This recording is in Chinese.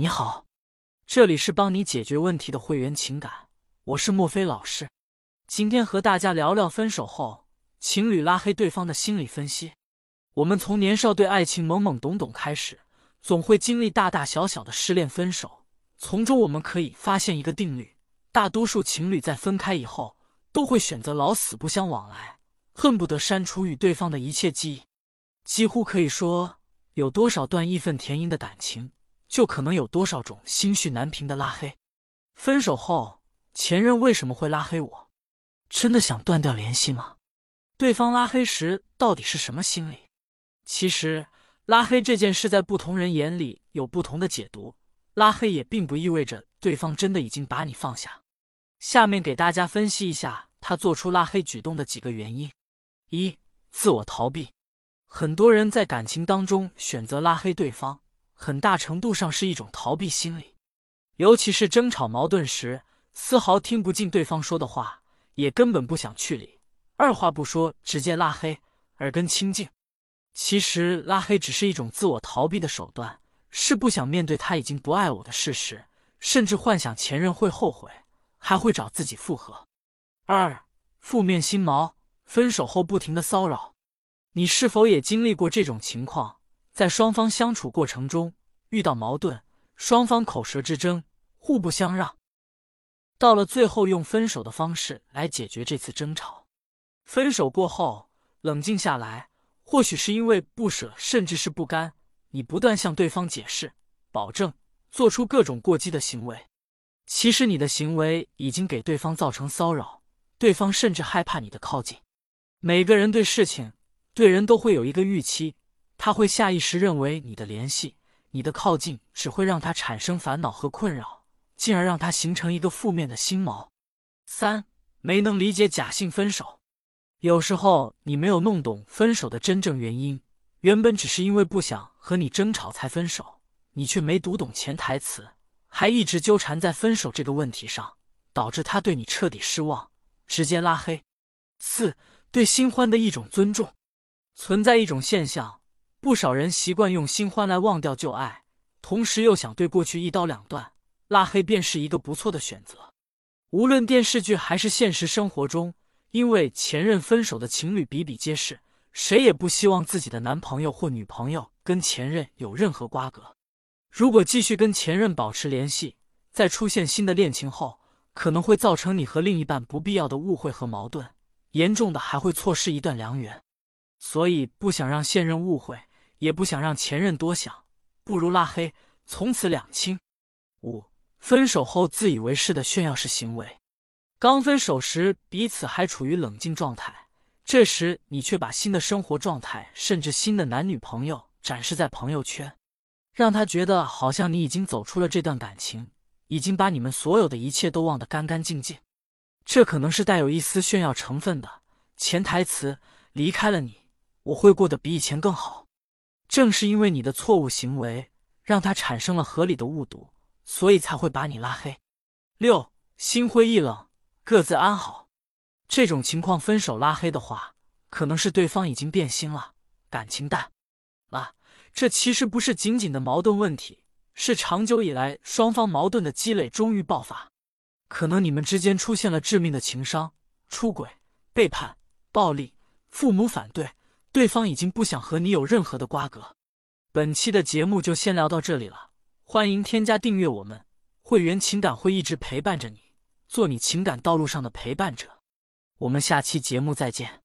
你好，这里是帮你解决问题的会员情感，我是莫非老师。今天和大家聊聊分手后情侣拉黑对方的心理分析。我们从年少对爱情懵懵懂懂开始，总会经历大大小小的失恋分手，从中我们可以发现一个定律：大多数情侣在分开以后，都会选择老死不相往来，恨不得删除与对方的一切记忆。几乎可以说，有多少段义愤填膺的感情。就可能有多少种心绪难平的拉黑。分手后，前任为什么会拉黑我？真的想断掉联系吗？对方拉黑时到底是什么心理？其实，拉黑这件事在不同人眼里有不同的解读。拉黑也并不意味着对方真的已经把你放下。下面给大家分析一下他做出拉黑举动的几个原因：一、自我逃避。很多人在感情当中选择拉黑对方。很大程度上是一种逃避心理，尤其是争吵矛盾时，丝毫听不进对方说的话，也根本不想去理，二话不说直接拉黑，耳根清净。其实拉黑只是一种自我逃避的手段，是不想面对他已经不爱我的事实，甚至幻想前任会后悔，还会找自己复合。二、负面心锚，分手后不停的骚扰，你是否也经历过这种情况？在双方相处过程中遇到矛盾，双方口舌之争，互不相让，到了最后用分手的方式来解决这次争吵。分手过后冷静下来，或许是因为不舍，甚至是不甘，你不断向对方解释、保证，做出各种过激的行为。其实你的行为已经给对方造成骚扰，对方甚至害怕你的靠近。每个人对事情、对人都会有一个预期。他会下意识认为你的联系、你的靠近只会让他产生烦恼和困扰，进而让他形成一个负面的心锚。三、没能理解假性分手。有时候你没有弄懂分手的真正原因，原本只是因为不想和你争吵才分手，你却没读懂潜台词，还一直纠缠在分手这个问题上，导致他对你彻底失望，直接拉黑。四、对新欢的一种尊重。存在一种现象。不少人习惯用新欢来忘掉旧爱，同时又想对过去一刀两断，拉黑便是一个不错的选择。无论电视剧还是现实生活中，因为前任分手的情侣比比皆是，谁也不希望自己的男朋友或女朋友跟前任有任何瓜葛。如果继续跟前任保持联系，在出现新的恋情后，可能会造成你和另一半不必要的误会和矛盾，严重的还会错失一段良缘。所以不想让现任误会。也不想让前任多想，不如拉黑，从此两清。五、分手后自以为是的炫耀式行为。刚分手时彼此还处于冷静状态，这时你却把新的生活状态，甚至新的男女朋友展示在朋友圈，让他觉得好像你已经走出了这段感情，已经把你们所有的一切都忘得干干净净。这可能是带有一丝炫耀成分的潜台词：离开了你，我会过得比以前更好。正是因为你的错误行为，让他产生了合理的误读，所以才会把你拉黑。六，心灰意冷，各自安好。这种情况分手拉黑的话，可能是对方已经变心了，感情淡了。这其实不是仅仅的矛盾问题，是长久以来双方矛盾的积累终于爆发。可能你们之间出现了致命的情伤、出轨、背叛、暴力、父母反对。对方已经不想和你有任何的瓜葛。本期的节目就先聊到这里了，欢迎添加订阅我们会员，情感会一直陪伴着你，做你情感道路上的陪伴者。我们下期节目再见。